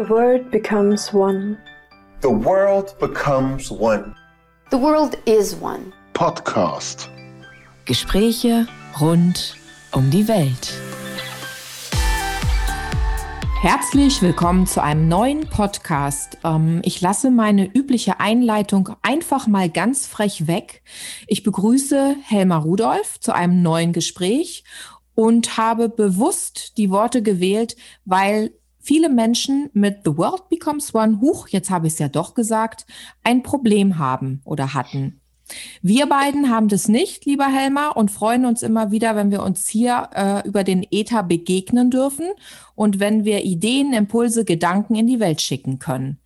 The world becomes one. The world becomes one. The world is one. Podcast. Gespräche rund um die Welt. Herzlich willkommen zu einem neuen Podcast. Ähm, ich lasse meine übliche Einleitung einfach mal ganz frech weg. Ich begrüße Helmar Rudolph zu einem neuen Gespräch und habe bewusst die Worte gewählt, weil viele Menschen mit The World Becomes One, huch, jetzt habe ich es ja doch gesagt, ein Problem haben oder hatten. Wir beiden haben das nicht, lieber Helmer, und freuen uns immer wieder, wenn wir uns hier äh, über den Ether begegnen dürfen und wenn wir Ideen, Impulse, Gedanken in die Welt schicken können.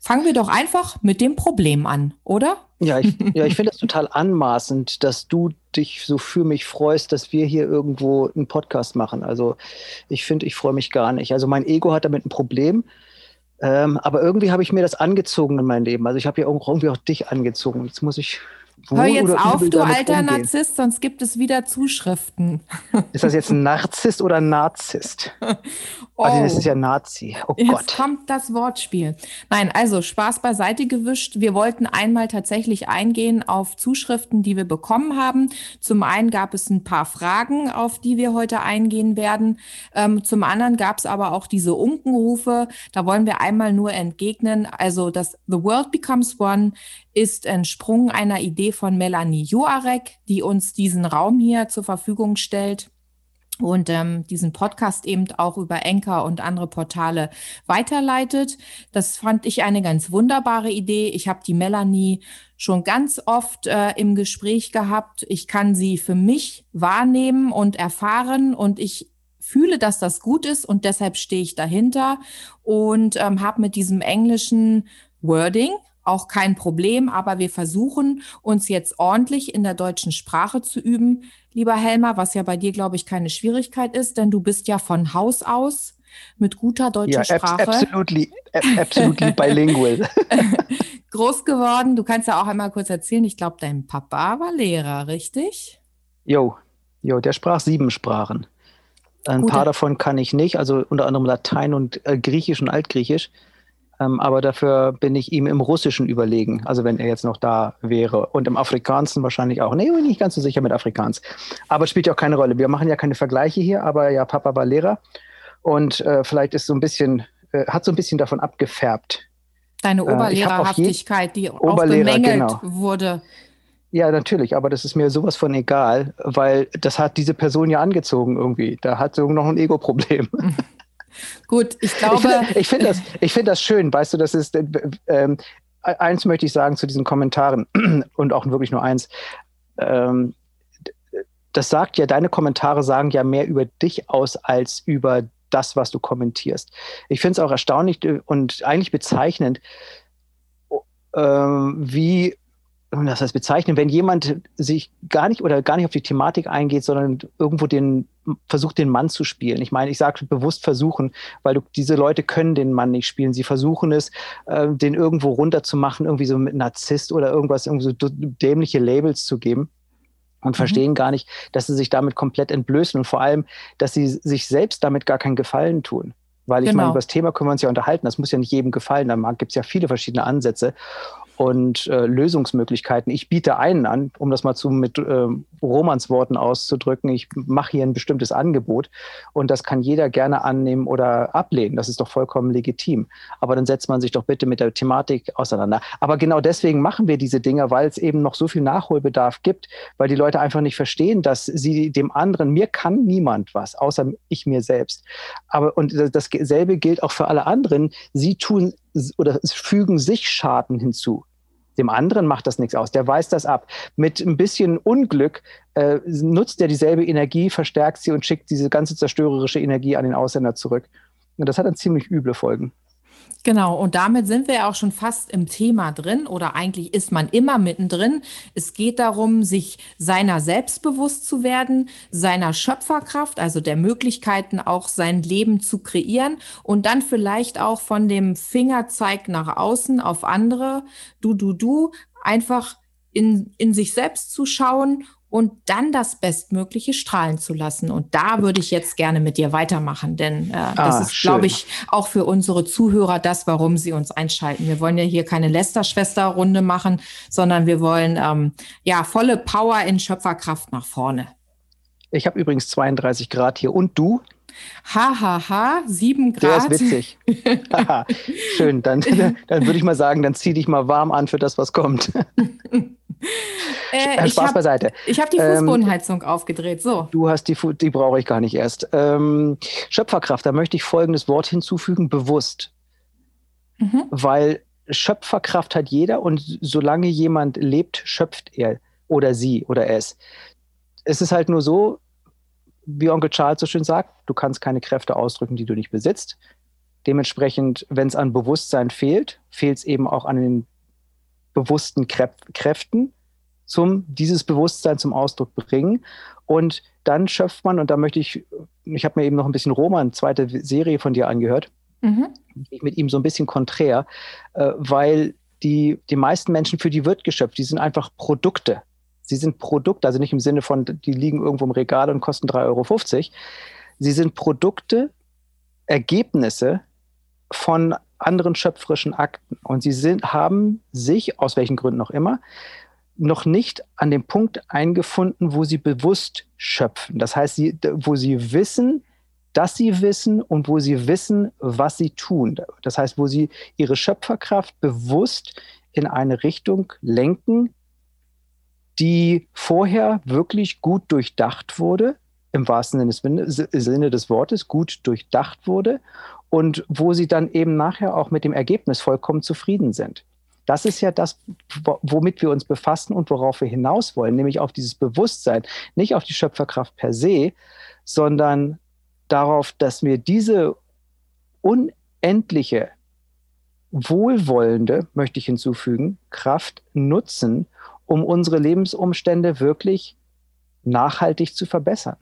Fangen wir doch einfach mit dem Problem an, oder? Ja, ich, ja, ich finde das total anmaßend, dass du dich so für mich freust, dass wir hier irgendwo einen Podcast machen. Also ich finde, ich freue mich gar nicht. Also mein Ego hat damit ein Problem. Ähm, aber irgendwie habe ich mir das angezogen in mein Leben. Also ich habe ja irgendwie auch dich angezogen. Jetzt muss ich Hör jetzt auf, du alter umgehen. Narzisst, sonst gibt es wieder Zuschriften. Ist das jetzt ein Narzisst oder ein Narzisst? oh. Also das ist ja Nazi. Oh jetzt Gott. kommt das Wortspiel. Nein, also Spaß beiseite gewischt. Wir wollten einmal tatsächlich eingehen auf Zuschriften, die wir bekommen haben. Zum einen gab es ein paar Fragen, auf die wir heute eingehen werden. Ähm, zum anderen gab es aber auch diese Unkenrufe. Da wollen wir einmal nur entgegnen. Also das The World Becomes One ist entsprungen einer Idee von Melanie Joarek, die uns diesen Raum hier zur Verfügung stellt und ähm, diesen Podcast eben auch über Enker und andere Portale weiterleitet. Das fand ich eine ganz wunderbare Idee. Ich habe die Melanie schon ganz oft äh, im Gespräch gehabt. Ich kann sie für mich wahrnehmen und erfahren und ich fühle, dass das gut ist und deshalb stehe ich dahinter und ähm, habe mit diesem englischen Wording, auch kein Problem, aber wir versuchen uns jetzt ordentlich in der deutschen Sprache zu üben, lieber Helmer, was ja bei dir, glaube ich, keine Schwierigkeit ist, denn du bist ja von Haus aus mit guter deutscher ja, Sprache. Absolutely, absolutely bilingual. Groß geworden. Du kannst ja auch einmal kurz erzählen, ich glaube, dein Papa war Lehrer, richtig? Jo, jo, der sprach sieben Sprachen. Ein Gute. paar davon kann ich nicht, also unter anderem Latein und äh, Griechisch und Altgriechisch. Ähm, aber dafür bin ich ihm im Russischen überlegen, also wenn er jetzt noch da wäre. Und im Afrikanischen wahrscheinlich auch. Nee, bin nicht ganz so sicher mit Afrikaans. Aber es spielt ja auch keine Rolle. Wir machen ja keine Vergleiche hier, aber ja, Papa war Lehrer. Und äh, vielleicht ist so ein bisschen, äh, hat so ein bisschen davon abgefärbt. Deine äh, Oberlehrerhaftigkeit, die Oberlehrer, auch bemängelt genau. wurde. Ja, natürlich, aber das ist mir sowas von egal, weil das hat diese Person ja angezogen irgendwie. Da hat so noch ein Ego-Problem. Gut, ich glaube. Ich finde das, find das schön, weißt du, das ist. Äh, äh, eins möchte ich sagen zu diesen Kommentaren und auch wirklich nur eins. Ähm, das sagt ja, deine Kommentare sagen ja mehr über dich aus als über das, was du kommentierst. Ich finde es auch erstaunlich äh, und eigentlich bezeichnend, äh, wie das heißt bezeichnen, wenn jemand sich gar nicht oder gar nicht auf die Thematik eingeht, sondern irgendwo den versucht, den Mann zu spielen. Ich meine, ich sage bewusst versuchen, weil du, diese Leute können den Mann nicht spielen. Sie versuchen es, äh, den irgendwo runterzumachen, irgendwie so mit Narzisst oder irgendwas, irgendwie so dämliche Labels zu geben und mhm. verstehen gar nicht, dass sie sich damit komplett entblößen und vor allem, dass sie sich selbst damit gar keinen Gefallen tun. Weil ich genau. meine, über das Thema können wir uns ja unterhalten. Das muss ja nicht jedem gefallen. Da gibt es ja viele verschiedene Ansätze und äh, Lösungsmöglichkeiten. Ich biete einen an, um das mal zu mit äh, Romans Worten auszudrücken. Ich mache hier ein bestimmtes Angebot und das kann jeder gerne annehmen oder ablehnen. Das ist doch vollkommen legitim. Aber dann setzt man sich doch bitte mit der Thematik auseinander. Aber genau deswegen machen wir diese Dinge, weil es eben noch so viel Nachholbedarf gibt, weil die Leute einfach nicht verstehen, dass sie dem anderen, mir kann niemand was, außer ich mir selbst. Aber und dasselbe gilt auch für alle anderen. Sie tun oder fügen sich Schaden hinzu. Dem anderen macht das nichts aus. Der weiß das ab. Mit ein bisschen Unglück äh, nutzt er dieselbe Energie, verstärkt sie und schickt diese ganze zerstörerische Energie an den Ausländer zurück. Und das hat dann ziemlich üble Folgen. Genau, und damit sind wir ja auch schon fast im Thema drin oder eigentlich ist man immer mittendrin. Es geht darum, sich seiner selbstbewusst zu werden, seiner Schöpferkraft, also der Möglichkeiten auch sein Leben zu kreieren und dann vielleicht auch von dem Fingerzeig nach außen auf andere, du, du, du, einfach in, in sich selbst zu schauen und dann das Bestmögliche strahlen zu lassen. Und da würde ich jetzt gerne mit dir weitermachen, denn äh, ah, das ist, glaube ich, auch für unsere Zuhörer das, warum sie uns einschalten. Wir wollen ja hier keine Lästerschwester-Runde machen, sondern wir wollen ähm, ja volle Power in Schöpferkraft nach vorne. Ich habe übrigens 32 Grad hier. Und du? Hahaha, ha, ha, 7 Grad. Der ist witzig. Schön, dann, dann würde ich mal sagen, dann zieh dich mal warm an für das, was kommt. Äh, Spaß hab, beiseite. Ich habe die ähm, Fußbodenheizung ähm, aufgedreht. So. Du hast die, die brauche ich gar nicht erst. Ähm, Schöpferkraft, da möchte ich folgendes Wort hinzufügen: bewusst. Mhm. Weil Schöpferkraft hat jeder und solange jemand lebt, schöpft er oder sie oder es. Es ist halt nur so, wie Onkel Charles so schön sagt, du kannst keine Kräfte ausdrücken, die du nicht besitzt. Dementsprechend, wenn es an Bewusstsein fehlt, fehlt es eben auch an den bewussten Kräften, zum dieses Bewusstsein zum Ausdruck bringen. Und dann schöpft man, und da möchte ich, ich habe mir eben noch ein bisschen Roman, zweite Serie von dir angehört, mhm. mit ihm so ein bisschen konträr, äh, weil die, die meisten Menschen, für die wird geschöpft, die sind einfach Produkte. Sie sind Produkte, also nicht im Sinne von, die liegen irgendwo im Regal und kosten 3,50 Euro. Sie sind Produkte, Ergebnisse von anderen schöpferischen Akten. Und sie sind, haben sich, aus welchen Gründen auch immer, noch nicht an dem Punkt eingefunden, wo sie bewusst schöpfen. Das heißt, sie, wo sie wissen, dass sie wissen und wo sie wissen, was sie tun. Das heißt, wo sie ihre Schöpferkraft bewusst in eine Richtung lenken, die vorher wirklich gut durchdacht wurde, im wahrsten Sinne des Wortes, gut durchdacht wurde und wo sie dann eben nachher auch mit dem Ergebnis vollkommen zufrieden sind. Das ist ja das, womit wir uns befassen und worauf wir hinaus wollen, nämlich auf dieses Bewusstsein, nicht auf die Schöpferkraft per se, sondern darauf, dass wir diese unendliche, wohlwollende, möchte ich hinzufügen, Kraft nutzen, um unsere Lebensumstände wirklich nachhaltig zu verbessern.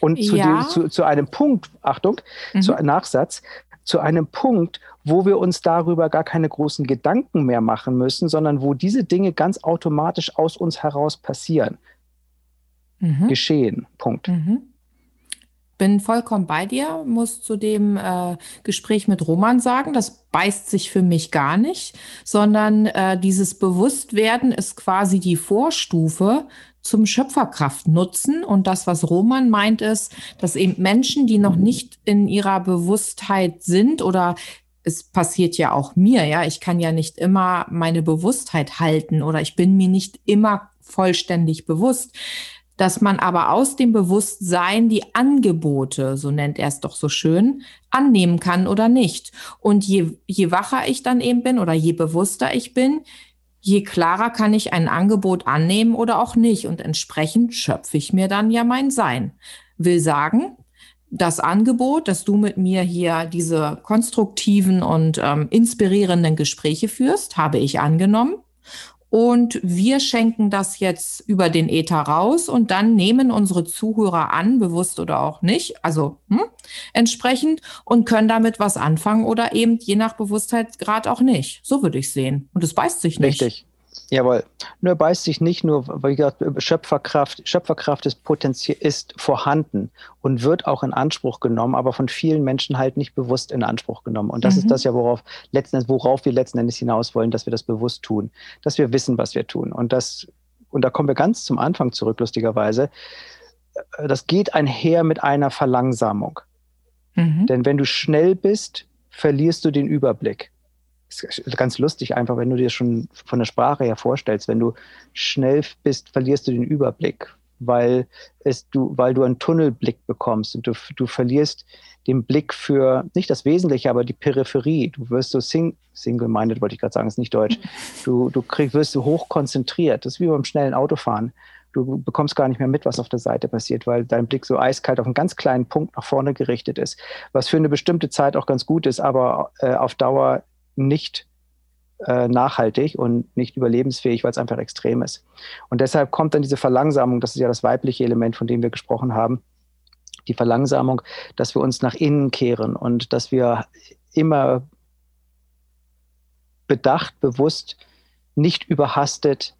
Und zu, ja. die, zu, zu einem Punkt, Achtung, mhm. zu einem Nachsatz, zu einem Punkt, wo wir uns darüber gar keine großen Gedanken mehr machen müssen, sondern wo diese Dinge ganz automatisch aus uns heraus passieren. Mhm. Geschehen. Punkt. Mhm. Bin vollkommen bei dir, muss zu dem äh, Gespräch mit Roman sagen, das beißt sich für mich gar nicht, sondern äh, dieses Bewusstwerden ist quasi die Vorstufe zum Schöpferkraft nutzen. Und das, was Roman meint, ist, dass eben Menschen, die noch nicht in ihrer Bewusstheit sind oder es passiert ja auch mir, ja, ich kann ja nicht immer meine Bewusstheit halten oder ich bin mir nicht immer vollständig bewusst, dass man aber aus dem Bewusstsein die Angebote, so nennt er es doch so schön, annehmen kann oder nicht. Und je, je wacher ich dann eben bin oder je bewusster ich bin, je klarer kann ich ein Angebot annehmen oder auch nicht. Und entsprechend schöpfe ich mir dann ja mein Sein. Will sagen, das Angebot, dass du mit mir hier diese konstruktiven und ähm, inspirierenden Gespräche führst, habe ich angenommen. Und wir schenken das jetzt über den Ether raus und dann nehmen unsere Zuhörer an, bewusst oder auch nicht, also hm, entsprechend und können damit was anfangen oder eben je nach Bewusstheitsgrad auch nicht. So würde ich sehen. Und es beißt sich nicht. Richtig. Jawohl. Nur beißt sich nicht nur, wie gesagt, Schöpferkraft, Schöpferkraft ist, potenziell, ist vorhanden und wird auch in Anspruch genommen, aber von vielen Menschen halt nicht bewusst in Anspruch genommen. Und das mhm. ist das ja, worauf, letzten Endes, worauf wir letzten Endes hinaus wollen, dass wir das bewusst tun, dass wir wissen, was wir tun. Und das, und da kommen wir ganz zum Anfang zurück, lustigerweise. Das geht einher mit einer Verlangsamung. Mhm. Denn wenn du schnell bist, verlierst du den Überblick ist ganz lustig einfach, wenn du dir schon von der Sprache her vorstellst, wenn du schnell bist, verlierst du den Überblick, weil es du, weil du einen Tunnelblick bekommst und du, du verlierst den Blick für nicht das Wesentliche, aber die Peripherie. Du wirst so sing, single-minded, wollte ich gerade sagen, ist nicht deutsch. Du, du krieg, wirst so hoch konzentriert. Das ist wie beim schnellen Autofahren. Du bekommst gar nicht mehr mit, was auf der Seite passiert, weil dein Blick so eiskalt auf einen ganz kleinen Punkt nach vorne gerichtet ist, was für eine bestimmte Zeit auch ganz gut ist, aber äh, auf Dauer nicht äh, nachhaltig und nicht überlebensfähig, weil es einfach extrem ist. Und deshalb kommt dann diese Verlangsamung, das ist ja das weibliche Element, von dem wir gesprochen haben, die Verlangsamung, dass wir uns nach innen kehren und dass wir immer bedacht, bewusst, nicht überhastet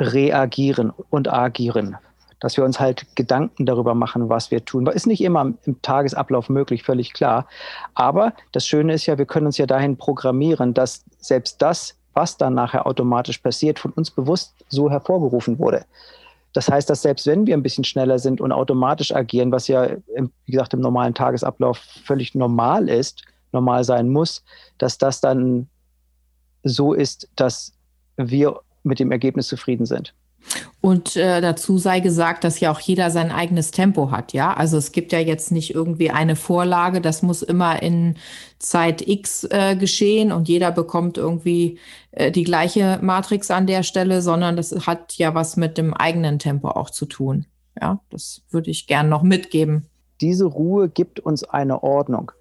reagieren und agieren. Dass wir uns halt Gedanken darüber machen, was wir tun. Ist nicht immer im Tagesablauf möglich, völlig klar. Aber das Schöne ist ja, wir können uns ja dahin programmieren, dass selbst das, was dann nachher automatisch passiert, von uns bewusst so hervorgerufen wurde. Das heißt, dass selbst wenn wir ein bisschen schneller sind und automatisch agieren, was ja, wie gesagt, im normalen Tagesablauf völlig normal ist, normal sein muss, dass das dann so ist, dass wir mit dem Ergebnis zufrieden sind. Und äh, dazu sei gesagt, dass ja auch jeder sein eigenes Tempo hat, ja. Also es gibt ja jetzt nicht irgendwie eine Vorlage, das muss immer in Zeit X äh, geschehen und jeder bekommt irgendwie äh, die gleiche Matrix an der Stelle, sondern das hat ja was mit dem eigenen Tempo auch zu tun. Ja, das würde ich gern noch mitgeben. Diese Ruhe gibt uns eine Ordnung.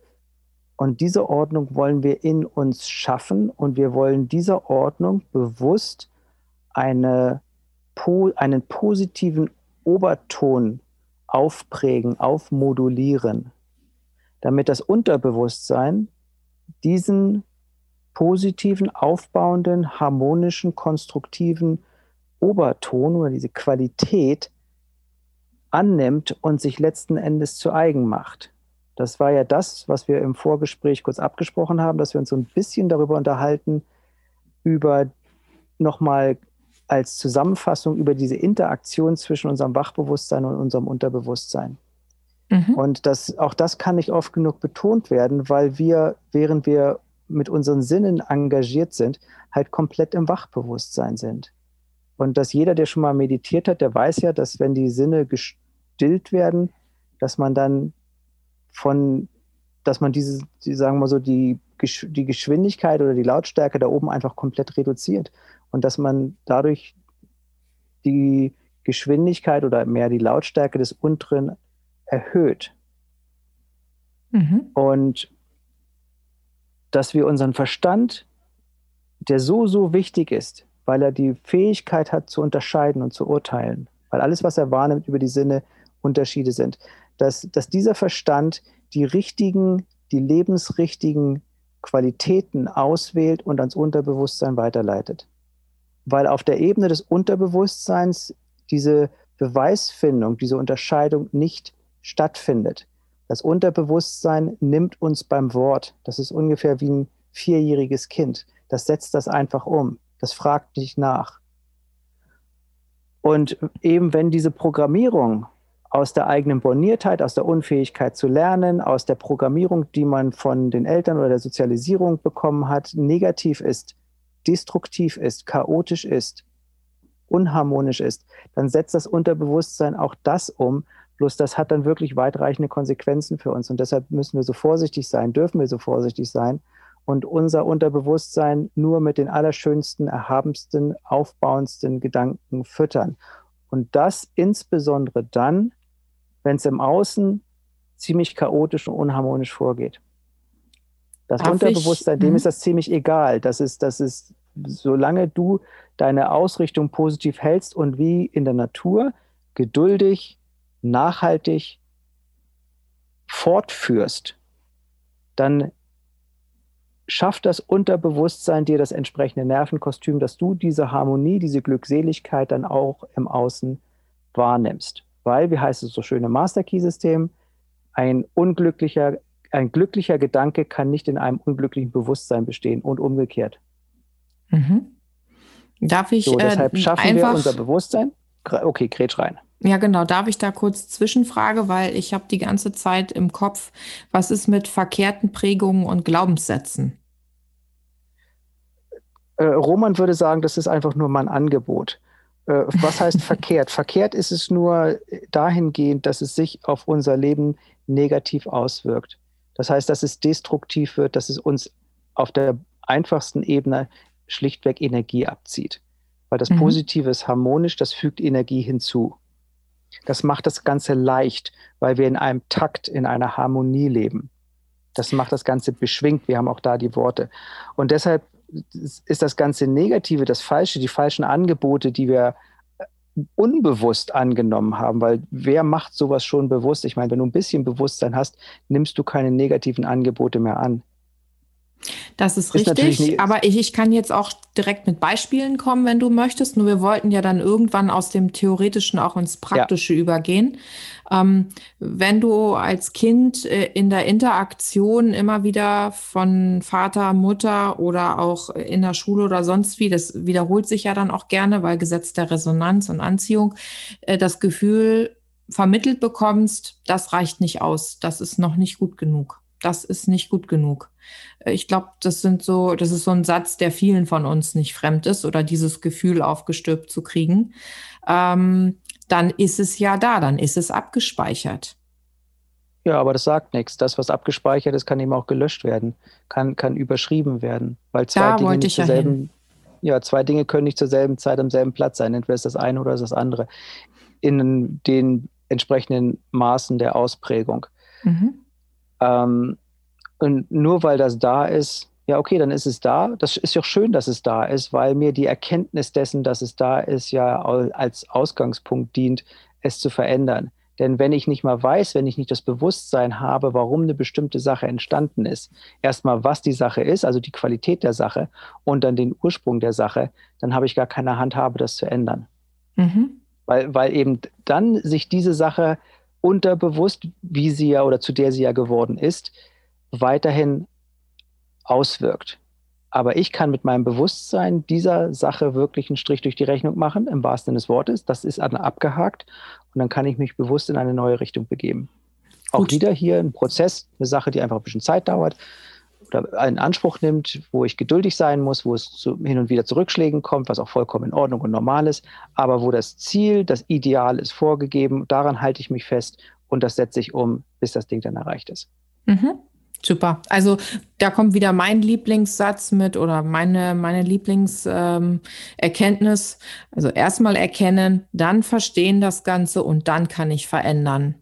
Und diese Ordnung wollen wir in uns schaffen und wir wollen dieser Ordnung bewusst eine, einen positiven Oberton aufprägen, aufmodulieren, damit das Unterbewusstsein diesen positiven, aufbauenden, harmonischen, konstruktiven Oberton oder diese Qualität annimmt und sich letzten Endes zu eigen macht. Das war ja das, was wir im Vorgespräch kurz abgesprochen haben, dass wir uns so ein bisschen darüber unterhalten, über nochmal als Zusammenfassung über diese Interaktion zwischen unserem Wachbewusstsein und unserem Unterbewusstsein. Mhm. Und das, auch das kann nicht oft genug betont werden, weil wir, während wir mit unseren Sinnen engagiert sind, halt komplett im Wachbewusstsein sind. Und dass jeder, der schon mal meditiert hat, der weiß ja, dass wenn die Sinne gestillt werden, dass man dann von, dass man diese, die, sagen wir so, die, die Geschwindigkeit oder die Lautstärke da oben einfach komplett reduziert und dass man dadurch die Geschwindigkeit oder mehr die Lautstärke des unteren erhöht. Mhm. Und dass wir unseren Verstand, der so, so wichtig ist, weil er die Fähigkeit hat zu unterscheiden und zu urteilen, weil alles, was er wahrnimmt über die Sinne, Unterschiede sind, dass, dass dieser Verstand die richtigen, die lebensrichtigen Qualitäten auswählt und ans Unterbewusstsein weiterleitet. Weil auf der Ebene des Unterbewusstseins diese Beweisfindung, diese Unterscheidung nicht stattfindet. Das Unterbewusstsein nimmt uns beim Wort. Das ist ungefähr wie ein vierjähriges Kind. Das setzt das einfach um. Das fragt nicht nach. Und eben wenn diese Programmierung aus der eigenen Borniertheit, aus der Unfähigkeit zu lernen, aus der Programmierung, die man von den Eltern oder der Sozialisierung bekommen hat, negativ ist, destruktiv ist, chaotisch ist, unharmonisch ist, dann setzt das Unterbewusstsein auch das um. Bloß das hat dann wirklich weitreichende Konsequenzen für uns. Und deshalb müssen wir so vorsichtig sein, dürfen wir so vorsichtig sein und unser Unterbewusstsein nur mit den allerschönsten, erhabensten, aufbauendsten Gedanken füttern. Und das insbesondere dann, wenn es im Außen ziemlich chaotisch und unharmonisch vorgeht. Das Darf Unterbewusstsein, ich? dem mhm. ist das ziemlich egal. Das ist, das ist, solange du deine Ausrichtung positiv hältst und wie in der Natur geduldig, nachhaltig fortführst, dann schafft das Unterbewusstsein dir das entsprechende Nervenkostüm, dass du diese Harmonie, diese Glückseligkeit dann auch im Außen wahrnimmst weil, wie heißt es so schön im Master Key System, ein unglücklicher, ein glücklicher Gedanke kann nicht in einem unglücklichen Bewusstsein bestehen und umgekehrt. Mhm. Darf ich so, deshalb äh, schaffen einfach, wir unser Bewusstsein? Okay, grätsch rein. Ja, genau. Darf ich da kurz Zwischenfrage, weil ich habe die ganze Zeit im Kopf, was ist mit verkehrten Prägungen und Glaubenssätzen? Äh, Roman würde sagen, das ist einfach nur mein Angebot. Äh, was heißt verkehrt? Verkehrt ist es nur dahingehend, dass es sich auf unser Leben negativ auswirkt. Das heißt, dass es destruktiv wird, dass es uns auf der einfachsten Ebene schlichtweg Energie abzieht. Weil das mhm. Positive ist harmonisch, das fügt Energie hinzu. Das macht das Ganze leicht, weil wir in einem Takt, in einer Harmonie leben. Das macht das Ganze beschwingt. Wir haben auch da die Worte. Und deshalb ist das ganze Negative, das Falsche, die falschen Angebote, die wir äh, unbewusst angenommen haben, weil wer macht sowas schon bewusst? Ich meine, wenn du ein bisschen Bewusstsein hast, nimmst du keine negativen Angebote mehr an. Das ist, ist richtig, aber ich, ich kann jetzt auch direkt mit Beispielen kommen, wenn du möchtest. Nur wir wollten ja dann irgendwann aus dem Theoretischen auch ins Praktische ja. übergehen. Ähm, wenn du als Kind äh, in der Interaktion immer wieder von Vater, Mutter oder auch in der Schule oder sonst wie, das wiederholt sich ja dann auch gerne, weil Gesetz der Resonanz und Anziehung, äh, das Gefühl vermittelt bekommst, das reicht nicht aus, das ist noch nicht gut genug. Das ist nicht gut genug. Ich glaube, das sind so, das ist so ein Satz, der vielen von uns nicht fremd ist oder dieses Gefühl aufgestülpt zu kriegen. Ähm, dann ist es ja da, dann ist es abgespeichert. Ja, aber das sagt nichts. Das, was abgespeichert ist, kann eben auch gelöscht werden, kann, kann überschrieben werden. Weil zwei da Dinge nicht zur selben, ja, zwei Dinge können nicht zur selben Zeit am selben Platz sein. Entweder ist das eine oder ist das andere. In den entsprechenden Maßen der Ausprägung. Mhm. Ähm, und nur weil das da ist, ja, okay, dann ist es da. Das ist ja schön, dass es da ist, weil mir die Erkenntnis dessen, dass es da ist, ja als Ausgangspunkt dient, es zu verändern. Denn wenn ich nicht mal weiß, wenn ich nicht das Bewusstsein habe, warum eine bestimmte Sache entstanden ist, erstmal was die Sache ist, also die Qualität der Sache und dann den Ursprung der Sache, dann habe ich gar keine Handhabe, das zu ändern. Mhm. Weil, weil eben dann sich diese Sache unterbewusst, wie sie ja oder zu der sie ja geworden ist, weiterhin auswirkt. Aber ich kann mit meinem Bewusstsein dieser Sache wirklich einen Strich durch die Rechnung machen, im wahrsten Sinne des Wortes. Das ist abgehakt und dann kann ich mich bewusst in eine neue Richtung begeben. Auch Gut. wieder hier ein Prozess, eine Sache, die einfach ein bisschen Zeit dauert oder einen Anspruch nimmt, wo ich geduldig sein muss, wo es zu, hin und wieder zu Rückschlägen kommt, was auch vollkommen in Ordnung und normal ist, aber wo das Ziel, das Ideal ist vorgegeben, daran halte ich mich fest und das setze ich um, bis das Ding dann erreicht ist. Mhm. Super. Also da kommt wieder mein Lieblingssatz mit oder meine, meine Lieblingserkenntnis. Ähm, also erstmal erkennen, dann verstehen das Ganze und dann kann ich verändern.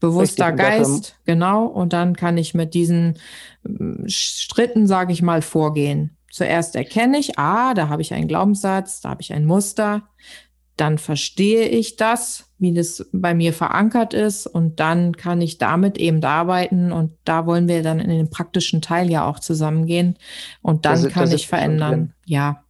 Bewusster Richtig, Geist, genau, und dann kann ich mit diesen ähm, Stritten, sage ich mal, vorgehen. Zuerst erkenne ich, ah, da habe ich einen Glaubenssatz, da habe ich ein Muster, dann verstehe ich das, wie das bei mir verankert ist und dann kann ich damit eben arbeiten und da wollen wir dann in den praktischen Teil ja auch zusammengehen und dann da kann ich verändern. Ja.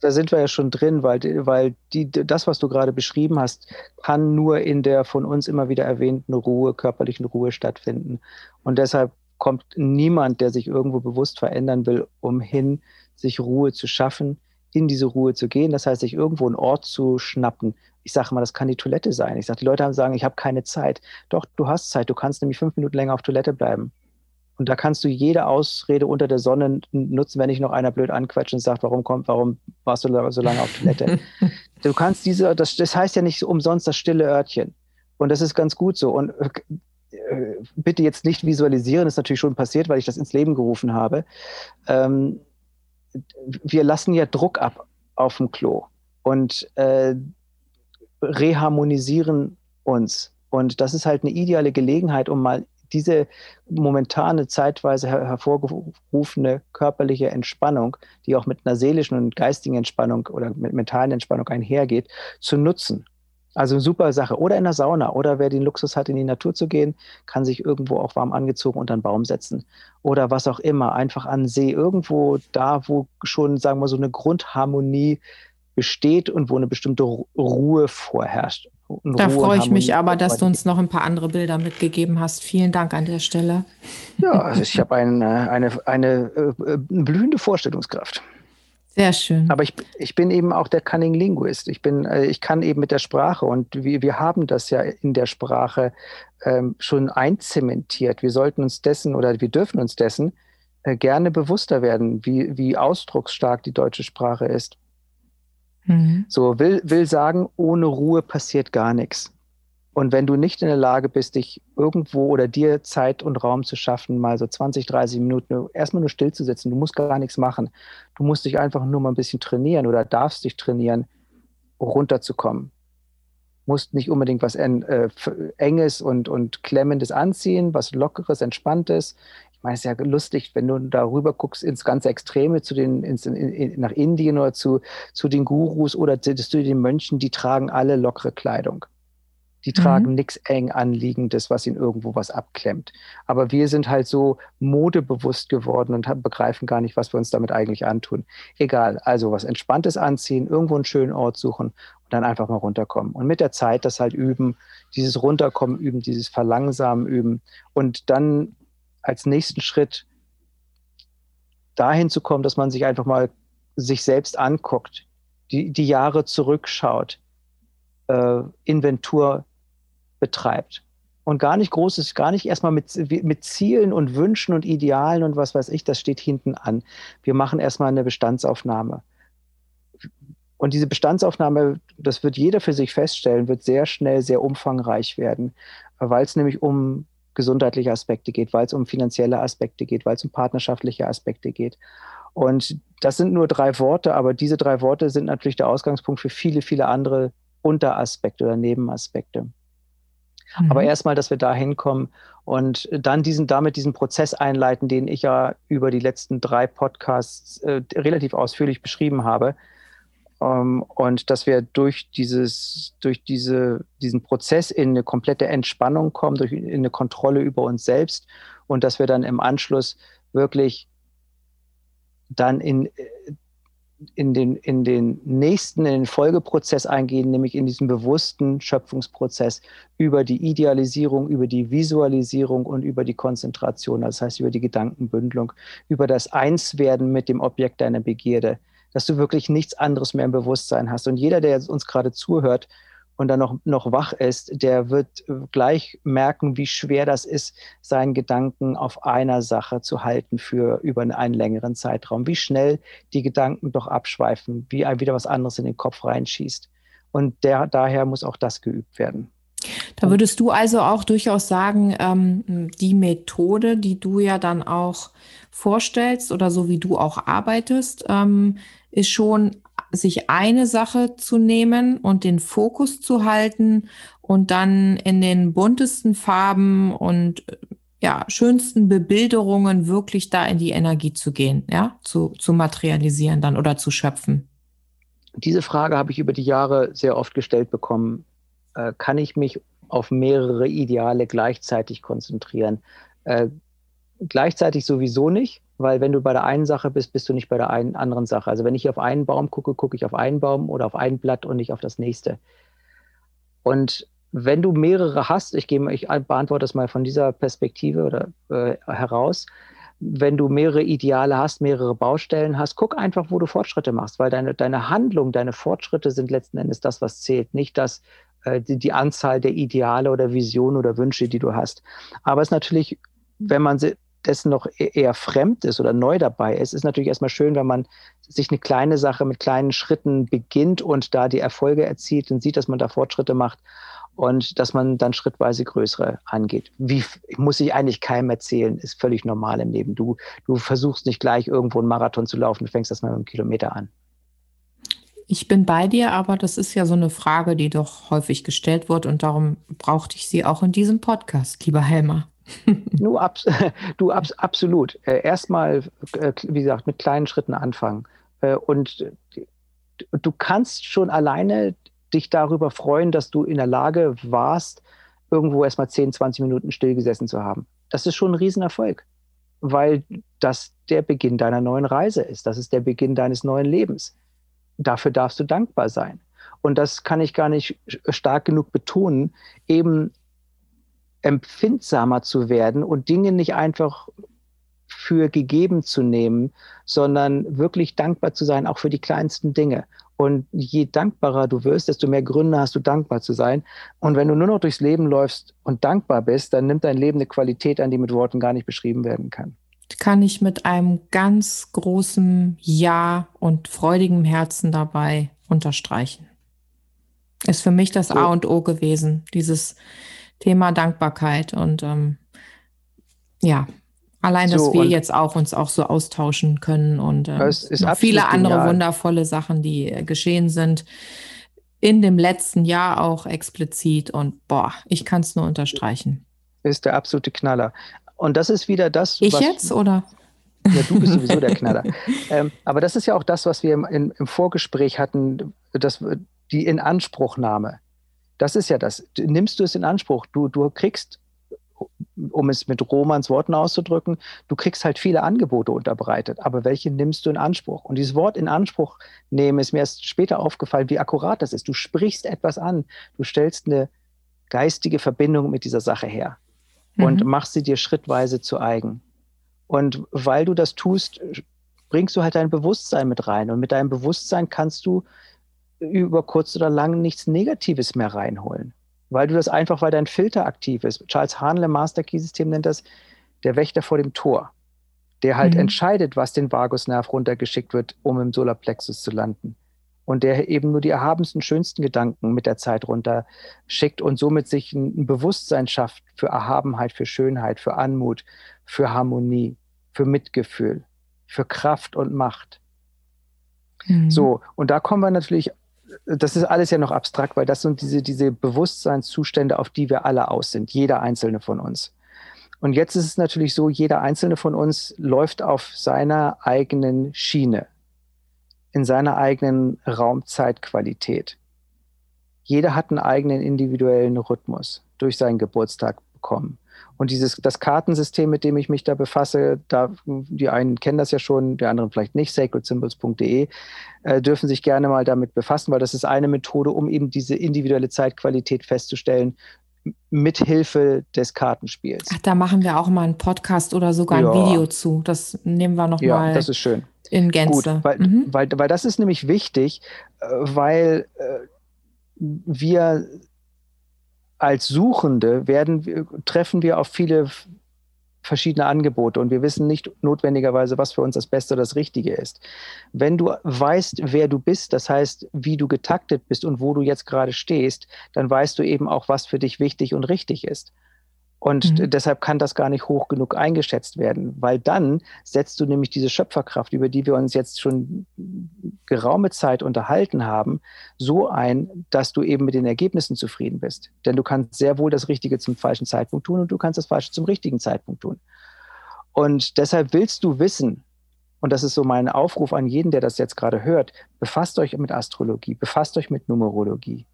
Da sind wir ja schon drin, weil, weil die, das, was du gerade beschrieben hast, kann nur in der von uns immer wieder erwähnten Ruhe, körperlichen Ruhe stattfinden. Und deshalb kommt niemand, der sich irgendwo bewusst verändern will, umhin, sich Ruhe zu schaffen, in diese Ruhe zu gehen. Das heißt, sich irgendwo einen Ort zu schnappen. Ich sage mal, das kann die Toilette sein. Ich sage, die Leute haben sagen, ich habe keine Zeit. Doch, du hast Zeit. Du kannst nämlich fünf Minuten länger auf Toilette bleiben. Und da kannst du jede Ausrede unter der Sonne nutzen, wenn dich noch einer blöd anquatscht und sagt, warum kommt, warum warst du so lange auf Toilette? du kannst diese, das, das heißt ja nicht umsonst das stille Örtchen. Und das ist ganz gut so. Und äh, bitte jetzt nicht visualisieren, das ist natürlich schon passiert, weil ich das ins Leben gerufen habe. Ähm, wir lassen ja Druck ab auf dem Klo und äh, reharmonisieren uns. Und das ist halt eine ideale Gelegenheit, um mal diese momentane, zeitweise her hervorgerufene körperliche Entspannung, die auch mit einer seelischen und geistigen Entspannung oder mit mentalen Entspannung einhergeht, zu nutzen. Also eine super Sache. Oder in der Sauna. Oder wer den Luxus hat, in die Natur zu gehen, kann sich irgendwo auch warm angezogen unter einen Baum setzen. Oder was auch immer. Einfach an See. Irgendwo da, wo schon, sagen wir so, eine Grundharmonie besteht und wo eine bestimmte Ruhe vorherrscht. Da freue ich mich aber, dass du uns noch ein paar andere Bilder mitgegeben hast. Vielen Dank an der Stelle. Ja, also ich habe ein, eine, eine, eine äh, blühende Vorstellungskraft. Sehr schön. Aber ich, ich bin eben auch der Cunning Linguist. Ich, bin, äh, ich kann eben mit der Sprache und wir, wir haben das ja in der Sprache ähm, schon einzementiert. Wir sollten uns dessen oder wir dürfen uns dessen äh, gerne bewusster werden, wie, wie ausdrucksstark die deutsche Sprache ist. Mhm. So will, will sagen, ohne Ruhe passiert gar nichts. Und wenn du nicht in der Lage bist, dich irgendwo oder dir Zeit und Raum zu schaffen, mal so 20, 30 Minuten erstmal nur still zu sitzen, du musst gar nichts machen. Du musst dich einfach nur mal ein bisschen trainieren oder darfst dich trainieren, runterzukommen. Musst nicht unbedingt was äh, Enges und, und Klemmendes anziehen, was Lockeres, Entspanntes. Meine, es ist ja lustig, wenn du darüber guckst ins ganze Extreme, zu den, ins, in, in, nach Indien oder zu, zu den Gurus oder zu, zu den Mönchen, die tragen alle lockere Kleidung Die tragen mhm. nichts eng anliegendes, was ihnen irgendwo was abklemmt. Aber wir sind halt so modebewusst geworden und begreifen gar nicht, was wir uns damit eigentlich antun. Egal, also was Entspanntes anziehen, irgendwo einen schönen Ort suchen und dann einfach mal runterkommen. Und mit der Zeit das halt üben, dieses Runterkommen üben, dieses Verlangsamen üben und dann als nächsten Schritt dahin zu kommen, dass man sich einfach mal sich selbst anguckt, die, die Jahre zurückschaut, äh, Inventur betreibt. Und gar nicht großes, gar nicht erstmal mit, mit Zielen und Wünschen und Idealen und was weiß ich, das steht hinten an. Wir machen erstmal eine Bestandsaufnahme. Und diese Bestandsaufnahme, das wird jeder für sich feststellen, wird sehr schnell sehr umfangreich werden, weil es nämlich um gesundheitliche Aspekte geht, weil es um finanzielle Aspekte geht, weil es um partnerschaftliche Aspekte geht. Und das sind nur drei Worte, aber diese drei Worte sind natürlich der Ausgangspunkt für viele, viele andere Unteraspekte oder Nebenaspekte. Mhm. Aber erstmal, dass wir da hinkommen und dann diesen, damit diesen Prozess einleiten, den ich ja über die letzten drei Podcasts äh, relativ ausführlich beschrieben habe. Ähm, und dass wir durch dieses, durch diese, diesen Prozess in eine komplette Entspannung kommen, durch in eine Kontrolle über uns selbst und dass wir dann im Anschluss wirklich dann in in den, in den nächsten, in den Folgeprozess eingehen, nämlich in diesen bewussten Schöpfungsprozess über die Idealisierung, über die Visualisierung und über die Konzentration, das heißt über die Gedankenbündelung, über das Einswerden mit dem Objekt deiner Begierde, dass du wirklich nichts anderes mehr im Bewusstsein hast. Und jeder, der uns gerade zuhört, und dann noch, noch wach ist, der wird gleich merken, wie schwer das ist, seinen Gedanken auf einer Sache zu halten für über einen längeren Zeitraum. Wie schnell die Gedanken doch abschweifen, wie ein wieder was anderes in den Kopf reinschießt. Und der, daher muss auch das geübt werden. Da würdest du also auch durchaus sagen, ähm, die Methode, die du ja dann auch vorstellst oder so wie du auch arbeitest, ähm, ist schon sich eine Sache zu nehmen und den Fokus zu halten und dann in den buntesten Farben und ja, schönsten Bebilderungen wirklich da in die Energie zu gehen, ja, zu, zu materialisieren dann oder zu schöpfen? Diese Frage habe ich über die Jahre sehr oft gestellt bekommen. Äh, kann ich mich auf mehrere Ideale gleichzeitig konzentrieren? Äh, gleichzeitig sowieso nicht, weil wenn du bei der einen Sache bist, bist du nicht bei der einen anderen Sache. Also wenn ich auf einen Baum gucke, gucke ich auf einen Baum oder auf ein Blatt und nicht auf das nächste. Und wenn du mehrere hast, ich, gebe, ich beantworte das mal von dieser Perspektive oder, äh, heraus, wenn du mehrere Ideale hast, mehrere Baustellen hast, guck einfach, wo du Fortschritte machst, weil deine, deine Handlung, deine Fortschritte sind letzten Endes das, was zählt, nicht das, äh, die, die Anzahl der Ideale oder Visionen oder Wünsche, die du hast. Aber es ist natürlich, wenn man dessen noch e-, eher fremd ist oder neu dabei ist, ist natürlich erstmal schön, wenn man sich eine kleine Sache mit kleinen Schritten beginnt und da die Erfolge erzielt und sieht, dass man da Fortschritte macht und dass man dann schrittweise größere angeht. Wie muss ich eigentlich keinem erzählen, ist völlig normal im Leben. Du, du versuchst nicht gleich irgendwo einen Marathon zu laufen, du fängst erstmal mit einem Kilometer an. Ich bin bei dir, aber das ist ja so eine Frage, die doch häufig gestellt wird und darum brauchte ich sie auch in diesem Podcast, lieber Helmer. Du, abs du abs absolut. Äh, Erstmal, äh, wie gesagt, mit kleinen Schritten anfangen. Äh, und du kannst schon alleine dich darüber freuen, dass du in der Lage warst, irgendwo erstmal 10, 20 Minuten stillgesessen zu haben. Das ist schon ein Riesenerfolg, weil das der Beginn deiner neuen Reise ist. Das ist der Beginn deines neuen Lebens. Dafür darfst du dankbar sein. Und das kann ich gar nicht stark genug betonen, eben empfindsamer zu werden und Dinge nicht einfach für gegeben zu nehmen, sondern wirklich dankbar zu sein, auch für die kleinsten Dinge. Und je dankbarer du wirst, desto mehr Gründe hast du dankbar zu sein. Und wenn du nur noch durchs Leben läufst und dankbar bist, dann nimmt dein Leben eine Qualität an, die mit Worten gar nicht beschrieben werden kann. Kann ich mit einem ganz großen Ja und freudigem Herzen dabei unterstreichen. Ist für mich das A und O gewesen, dieses Thema Dankbarkeit und ähm, ja, allein, dass so, wir jetzt auch uns auch so austauschen können und ähm, viele andere genial. wundervolle Sachen, die äh, geschehen sind in dem letzten Jahr auch explizit und boah, ich kann es nur unterstreichen. Ist der absolute Knaller. Und das ist wieder das. Ich was, jetzt oder? Ja, du bist sowieso der Knaller. ähm, aber das ist ja auch das, was wir im, im, im Vorgespräch hatten, dass die Inanspruchnahme Das ist ja das. Nimmst du es in Anspruch? Du, du kriegst, um es mit Romans Worten auszudrücken, du kriegst halt viele Angebote unterbreitet. Aber welche nimmst du in Anspruch? Und dieses Wort in Anspruch nehmen ist mir erst später aufgefallen, wie akkurat das ist. Du sprichst etwas an. Du stellst eine geistige Verbindung mit dieser Sache her und mhm. machst sie dir schrittweise zu eigen. Und weil du das tust, bringst du halt dein Bewusstsein mit rein. Und mit deinem Bewusstsein kannst du über kurz oder lang nichts Negatives mehr reinholen. Weil du das einfach, weil dein Filter aktiv ist. Charles Hahnle Master Key System nennt das der Wächter vor dem Tor, der halt mhm. entscheidet, was den Vagusnerv runtergeschickt wird, um im Solarplexus zu landen. Und der eben nur die erhabensten, schönsten Gedanken mit der Zeit runterschickt und somit sich ein Bewusstsein schafft für Erhabenheit, für Schönheit, für Anmut, für Harmonie, für Mitgefühl, für Kraft und Macht. Mhm. So, und da kommen wir natürlich das ist alles ja noch abstrakt, weil das sind diese, diese Bewusstseinszustände, auf die wir alle aus sind, jeder einzelne von uns. Und jetzt ist es natürlich so, jeder einzelne von uns läuft auf seiner eigenen Schiene, in seiner eigenen Raumzeitqualität. Jeder hat einen eigenen individuellen Rhythmus durch seinen Geburtstag bekommen. Und dieses, das Kartensystem, mit dem ich mich da befasse, da, die einen kennen das ja schon, die anderen vielleicht nicht, sacredsymbols.de, äh, dürfen sich gerne mal damit befassen, weil das ist eine Methode, um eben diese individuelle Zeitqualität festzustellen, mithilfe des Kartenspiels. Ach, da machen wir auch mal einen Podcast oder sogar ja. ein Video zu. Das nehmen wir noch ja, mal. das ist schön. In Gänze. Gut, weil, mhm. weil, weil das ist nämlich wichtig, äh, weil äh, wir als Suchende werden, treffen wir auf viele verschiedene Angebote und wir wissen nicht notwendigerweise, was für uns das Beste oder das Richtige ist. Wenn du weißt, wer du bist, das heißt, wie du getaktet bist und wo du jetzt gerade stehst, dann weißt du eben auch, was für dich wichtig und richtig ist. Und mhm. deshalb kann das gar nicht hoch genug eingeschätzt werden, weil dann setzt du nämlich diese Schöpferkraft, über die wir uns jetzt schon geraume Zeit unterhalten haben, so ein, dass du eben mit den Ergebnissen zufrieden bist. Denn du kannst sehr wohl das Richtige zum falschen Zeitpunkt tun und du kannst das Falsche zum richtigen Zeitpunkt tun. Und deshalb willst du wissen, und das ist so mein Aufruf an jeden, der das jetzt gerade hört, befasst euch mit Astrologie, befasst euch mit Numerologie.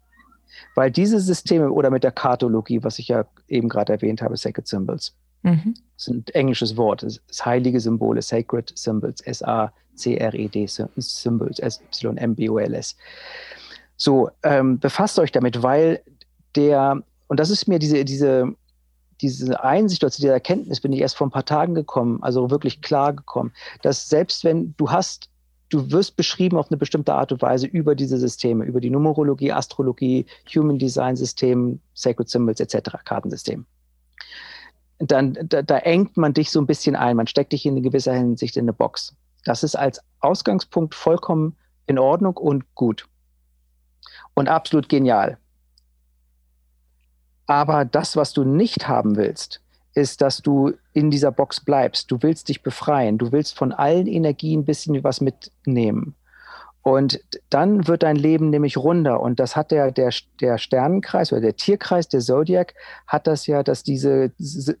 Weil diese Systeme oder mit der Kartologie, was ich ja eben gerade erwähnt habe, Sacred Symbols, mhm. ist ein englisches Wort, das ist heilige Symbole, Sacred Symbols, S-A-C-R-E-D, Symbols, S-Y-M-B-O-L-S. So, ähm, befasst euch damit, weil der, und das ist mir diese, diese, diese Einsicht oder zu dieser Erkenntnis bin ich erst vor ein paar Tagen gekommen, also wirklich klar gekommen, dass selbst wenn du hast du wirst beschrieben auf eine bestimmte Art und Weise über diese Systeme, über die Numerologie, Astrologie, Human Design System, Sacred Symbols etc., Kartensystem. Dann da, da engt man dich so ein bisschen ein, man steckt dich in gewisser Hinsicht in eine Box. Das ist als Ausgangspunkt vollkommen in Ordnung und gut und absolut genial. Aber das, was du nicht haben willst, ist, dass du in dieser Box bleibst. Du willst dich befreien. Du willst von allen Energien ein bisschen was mitnehmen. Und dann wird dein Leben nämlich runder. Und das hat der, der, der Sternenkreis oder der Tierkreis, der Zodiac, hat das ja, dass diese,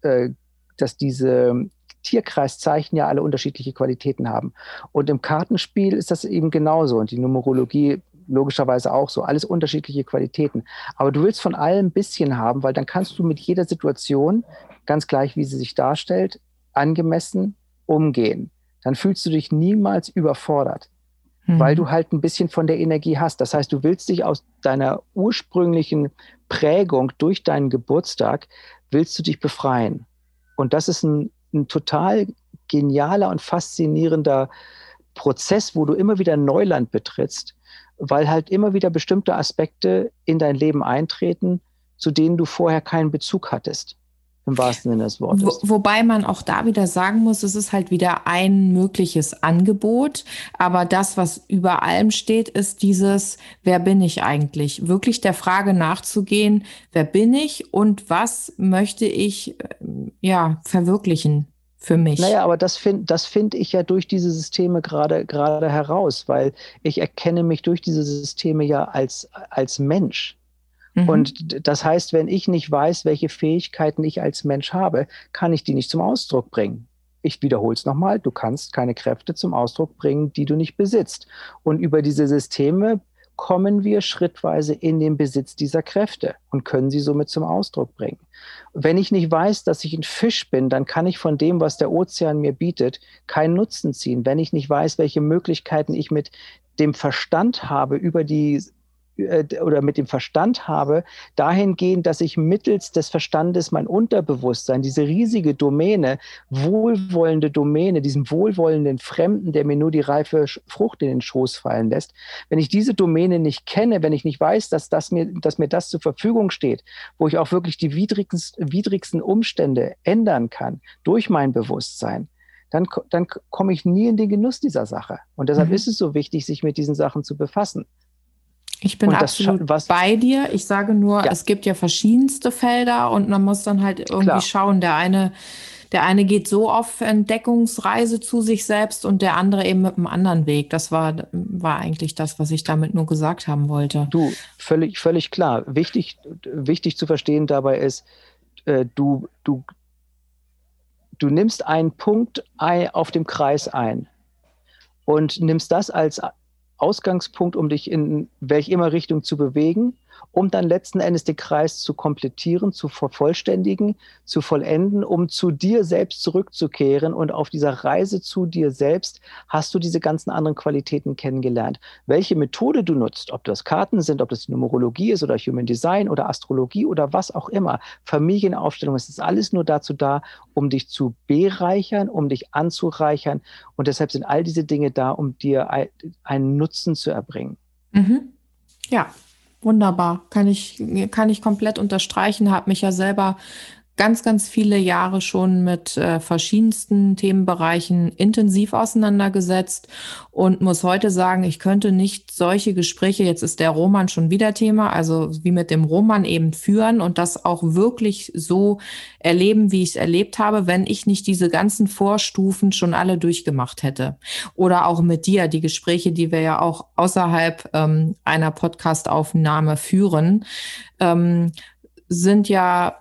äh, dass diese Tierkreiszeichen ja alle unterschiedliche Qualitäten haben. Und im Kartenspiel ist das eben genauso. Und die Numerologie logischerweise auch so. Alles unterschiedliche Qualitäten. Aber du willst von allem ein bisschen haben, weil dann kannst du mit jeder Situation ganz gleich, wie sie sich darstellt, angemessen umgehen. Dann fühlst du dich niemals überfordert, mhm. weil du halt ein bisschen von der Energie hast. Das heißt, du willst dich aus deiner ursprünglichen Prägung durch deinen Geburtstag, willst du dich befreien. Und das ist ein, ein total genialer und faszinierender Prozess, wo du immer wieder Neuland betrittst, weil halt immer wieder bestimmte Aspekte in dein Leben eintreten, zu denen du vorher keinen Bezug hattest im wahrsten Sinne des Wortes. Wo, wobei man auch da wieder sagen muss, es ist halt wieder ein mögliches Angebot, aber das, was über allem steht, ist dieses, wer bin ich eigentlich? Wirklich der Frage nachzugehen, wer bin ich und was möchte ich äh, ja verwirklichen für mich. Naja, aber das finde das find ich ja durch diese Systeme gerade gerade heraus, weil ich erkenne mich durch diese Systeme ja als, als Mensch. Mhm. Und das heißt, wenn ich nicht weiß, welche Fähigkeiten ich als Mensch habe, kann ich die nicht zum Ausdruck bringen. Ich wiederhole es nochmal, du kannst keine Kräfte zum Ausdruck bringen, die du nicht besitzt. Und über diese Systeme kommen wir schrittweise in den Besitz dieser Kräfte und können sie somit zum Ausdruck bringen. Wenn ich nicht weiß, dass ich ein Fisch bin, dann kann ich von dem, was der Ozean mir bietet, keinen Nutzen ziehen. Wenn ich nicht weiß, welche Möglichkeiten ich mit dem Verstand habe, über die oder mit dem Verstand habe, dahingehend, dass ich mittels des Verstandes mein Unterbewusstsein, diese riesige Domäne, wohlwollende Domäne, diesen wohlwollenden Fremden, der mir nur die reife Frucht in den Schoß fallen lässt, wenn ich diese Domäne nicht kenne, wenn ich nicht weiß, dass, das mir, dass mir das zur Verfügung steht, wo ich auch wirklich die widrigsten, widrigsten Umstände ändern kann durch mein Bewusstsein, dann, dann komme ich nie in den Genuss dieser Sache. Und deshalb mhm. ist es so wichtig, sich mit diesen Sachen zu befassen. Ich bin absolut was, bei dir. Ich sage nur, ja. es gibt ja verschiedenste Felder und man muss dann halt irgendwie Klar. schauen. Der eine, der eine geht so auf Entdeckungsreise zu sich selbst und der andere eben mit einem anderen Weg. Das war, war eigentlich das, was ich damit nur gesagt haben wollte. Du, völlig, völlig klar. Wichtig, wichtig zu verstehen dabei ist, äh, du, du, du nimmst einen Punkt auf dem Kreis ein und nimmst das als Ausgangspunkt, um dich in welch immer Richtung zu bewegen um dann letzten Endes den Kreis zu komplettieren, zu vervollständigen, zu vollenden, um zu dir selbst zurückzukehren. Und auf dieser Reise zu dir selbst hast du diese ganzen anderen Qualitäten kennengelernt. Welche Methode du nutzt, ob das Karten sind, ob das Numerologie ist oder Human Design oder Astrologie oder was auch immer, Familienaufstellung, es ist alles nur dazu da, um dich zu bereichern, um dich anzureichern. Und deshalb sind all diese Dinge da, um dir einen Nutzen zu erbringen. Mhm. Ja, Wunderbar, kann ich, kann ich komplett unterstreichen, habe mich ja selber ganz, ganz viele Jahre schon mit äh, verschiedensten Themenbereichen intensiv auseinandergesetzt und muss heute sagen, ich könnte nicht solche Gespräche, jetzt ist der Roman schon wieder Thema, also wie mit dem Roman eben führen und das auch wirklich so erleben, wie ich es erlebt habe, wenn ich nicht diese ganzen Vorstufen schon alle durchgemacht hätte. Oder auch mit dir, die Gespräche, die wir ja auch außerhalb ähm, einer Podcastaufnahme führen, ähm, sind ja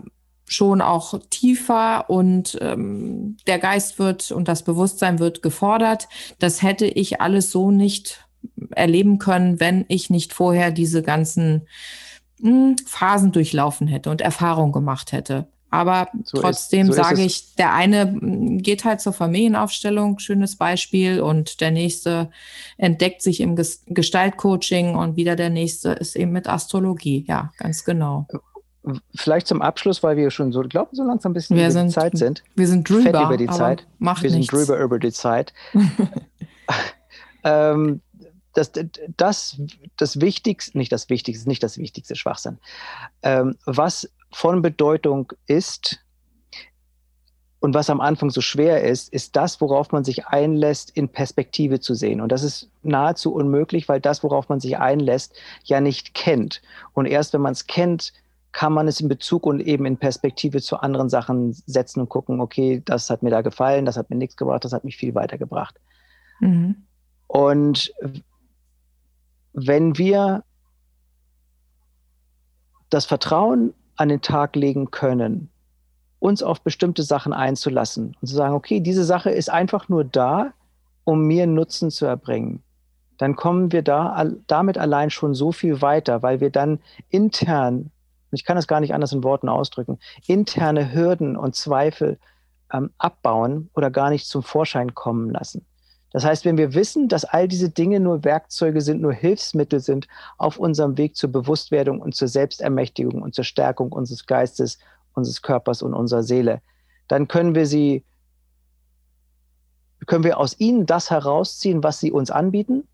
schon auch tiefer und ähm, der Geist wird und das Bewusstsein wird gefordert. Das hätte ich alles so nicht erleben können, wenn ich nicht vorher diese ganzen mh, hm, Phasen durchlaufen hätte und Erfahrung gemacht hätte. Aber so trotzdem ist, so sage ich, der eine hm, geht halt zur Familienaufstellung, schönes Beispiel, und der nächste entdeckt sich im Gestaltcoaching und wieder der nächste ist eben mit Astrologie. Ja, ganz genau vielleicht zum Abschluss, weil wir schon so, glaube so langsam ein bisschen wir über sind, die Zeit sind. Wir sind drüber Fett über die Zeit. Macht wir nichts. sind drüber über die Zeit. ähm, das, das, das Wichtigste, nicht das Wichtigste, nicht das Wichtigste Schwachsinn. Ähm, was von Bedeutung ist und was am Anfang so schwer ist, ist das, worauf man sich einlässt, in Perspektive zu sehen. Und das ist nahezu unmöglich, weil das, worauf man sich einlässt, ja nicht kennt. Und erst wenn man es kennt, kann man es in Bezug und eben in Perspektive zu anderen Sachen setzen und gucken, okay, das hat mir da gefallen, das hat mir nichts gebracht, das hat mich viel weitergebracht. Mhm. Und wenn wir das Vertrauen an den Tag legen können, uns auf bestimmte Sachen einzulassen und zu sagen, okay, diese Sache ist einfach nur da, um mir Nutzen zu erbringen, dann kommen wir da damit allein schon so viel weiter, weil wir dann intern und ich kann das gar nicht anders in Worten ausdrücken, interne Hürden und Zweifel ähm, abbauen oder gar nicht zum Vorschein kommen lassen. Das heißt, wenn wir wissen, dass all diese Dinge nur Werkzeuge sind, nur Hilfsmittel sind auf unserem Weg zur Bewusstwerdung und zur Selbstermächtigung und zur Stärkung unseres Geistes, unseres Körpers und unserer Seele, dann können wir sie, können wir aus ihnen das herausziehen, was sie uns anbieten,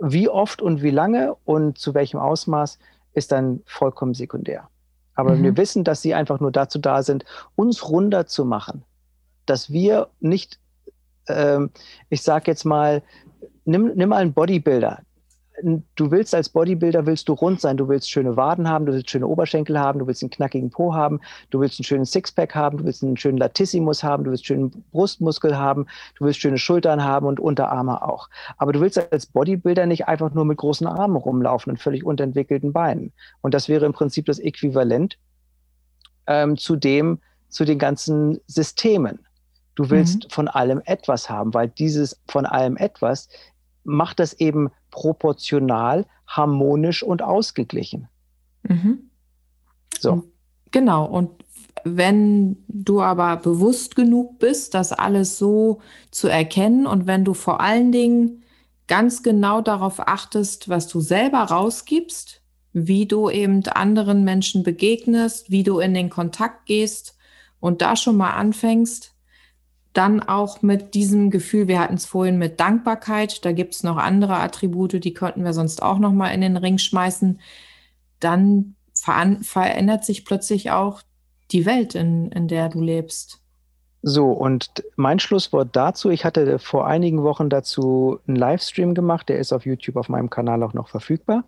wie oft und wie lange und zu welchem Ausmaß ist dann vollkommen sekundär. Aber mhm. wir wissen, dass sie einfach nur dazu da sind, uns runder zu machen. Dass wir nicht, ähm, ich sag jetzt mal, nimm, nimm mal einen Bodybuilder du willst als Bodybuilder, willst du rund sein, du willst schöne Waden haben, du willst schöne Oberschenkel haben, du willst einen knackigen Po haben, du willst einen schönen Sixpack haben, du willst einen schönen Latissimus haben, du willst schönen Brustmuskel haben, du willst schöne Schultern haben und Unterarme auch. Aber du willst als Bodybuilder nicht einfach nur mit großen Armen rumlaufen und völlig unterentwickelten Beinen. Und das wäre im Prinzip das Äquivalent ähm, zu dem, zu den ganzen Systemen. Du willst mhm. von allem etwas haben, weil dieses von allem etwas macht das eben proportional, harmonisch und ausgeglichen. Mhm. So. Genau. Und wenn du aber bewusst genug bist, das alles so zu erkennen und wenn du vor allen Dingen ganz genau darauf achtest, was du selber rausgibst, wie du eben anderen Menschen begegnest, wie du in den Kontakt gehst und da schon mal anfängst, dann auch mit diesem Gefühl, wir hatten es vorhin mit Dankbarkeit, da gibt es noch andere Attribute, die könnten wir sonst auch noch mal in den Ring schmeißen, dann verändert sich plötzlich auch die Welt, in, in der du lebst. So, und mein Schlusswort dazu, ich hatte vor einigen Wochen dazu einen Livestream gemacht, der ist auf YouTube auf meinem Kanal auch noch verfügbar,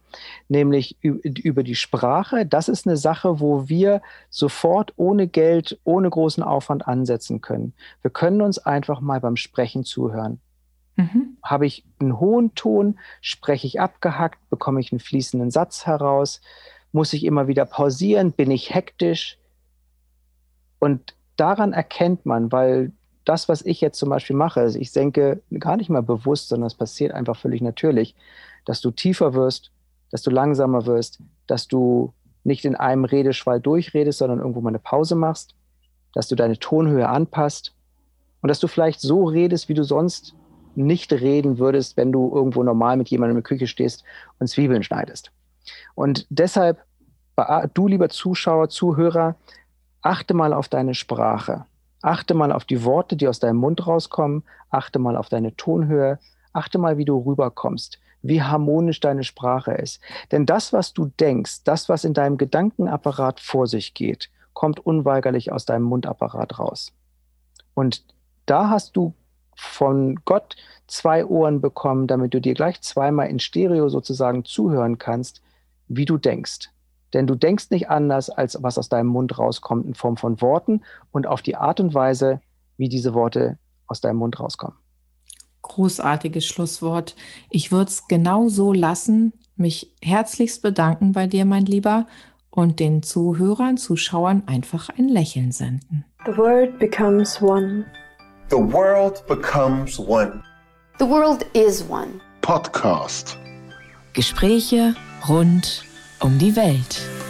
nämlich über die Sprache. Das ist eine Sache, wo wir sofort ohne Geld, ohne großen Aufwand ansetzen können. Wir können uns einfach mal beim Sprechen zuhören. Mhm. Habe ich einen hohen Ton, spreche ich abgehackt, bekomme ich einen fließenden Satz heraus, muss ich immer wieder pausieren, bin ich hektisch. Und daran erkennt man, weil das, was ich jetzt zum Beispiel mache, also ich denke gar nicht mal bewusst, sondern es passiert einfach völlig natürlich, dass du tiefer wirst, dass du langsamer wirst, dass du nicht in einem Redeschwall durchredest, sondern irgendwo mal eine Pause machst, dass du deine Tonhöhe anpasst und dass du vielleicht so redest, wie du sonst nicht reden würdest, wenn du irgendwo normal mit jemandem in der Küche stehst und Zwiebeln schneidest. Und deshalb, du lieber Zuschauer, Zuhörer, achte mal auf deine Sprache. Achte mal auf die Worte, die aus deinem Mund rauskommen. Achte mal auf deine Tonhöhe. Achte mal, wie du rüberkommst, wie harmonisch deine Sprache ist. Denn das, was du denkst, das, was in deinem Gedankenapparat vor sich geht, kommt unweigerlich aus deinem Mundapparat raus. Und da hast du von Gott zwei Ohren bekommen, damit du dir gleich zweimal in Stereo sozusagen zuhören kannst, wie du denkst. Denn du denkst nicht anders, als was aus deinem Mund rauskommt in Form von Worten und auf die Art und Weise, wie diese Worte aus deinem Mund rauskommen. Großartiges Schlusswort. Ich würde es genau so lassen, mich herzlichst bedanken bei dir, mein Lieber, und den Zuhörern, Zuschauern einfach ein Lächeln senden. The world becomes one. The world becomes one. The world is one. Podcast. Gespräche rund um die Welt.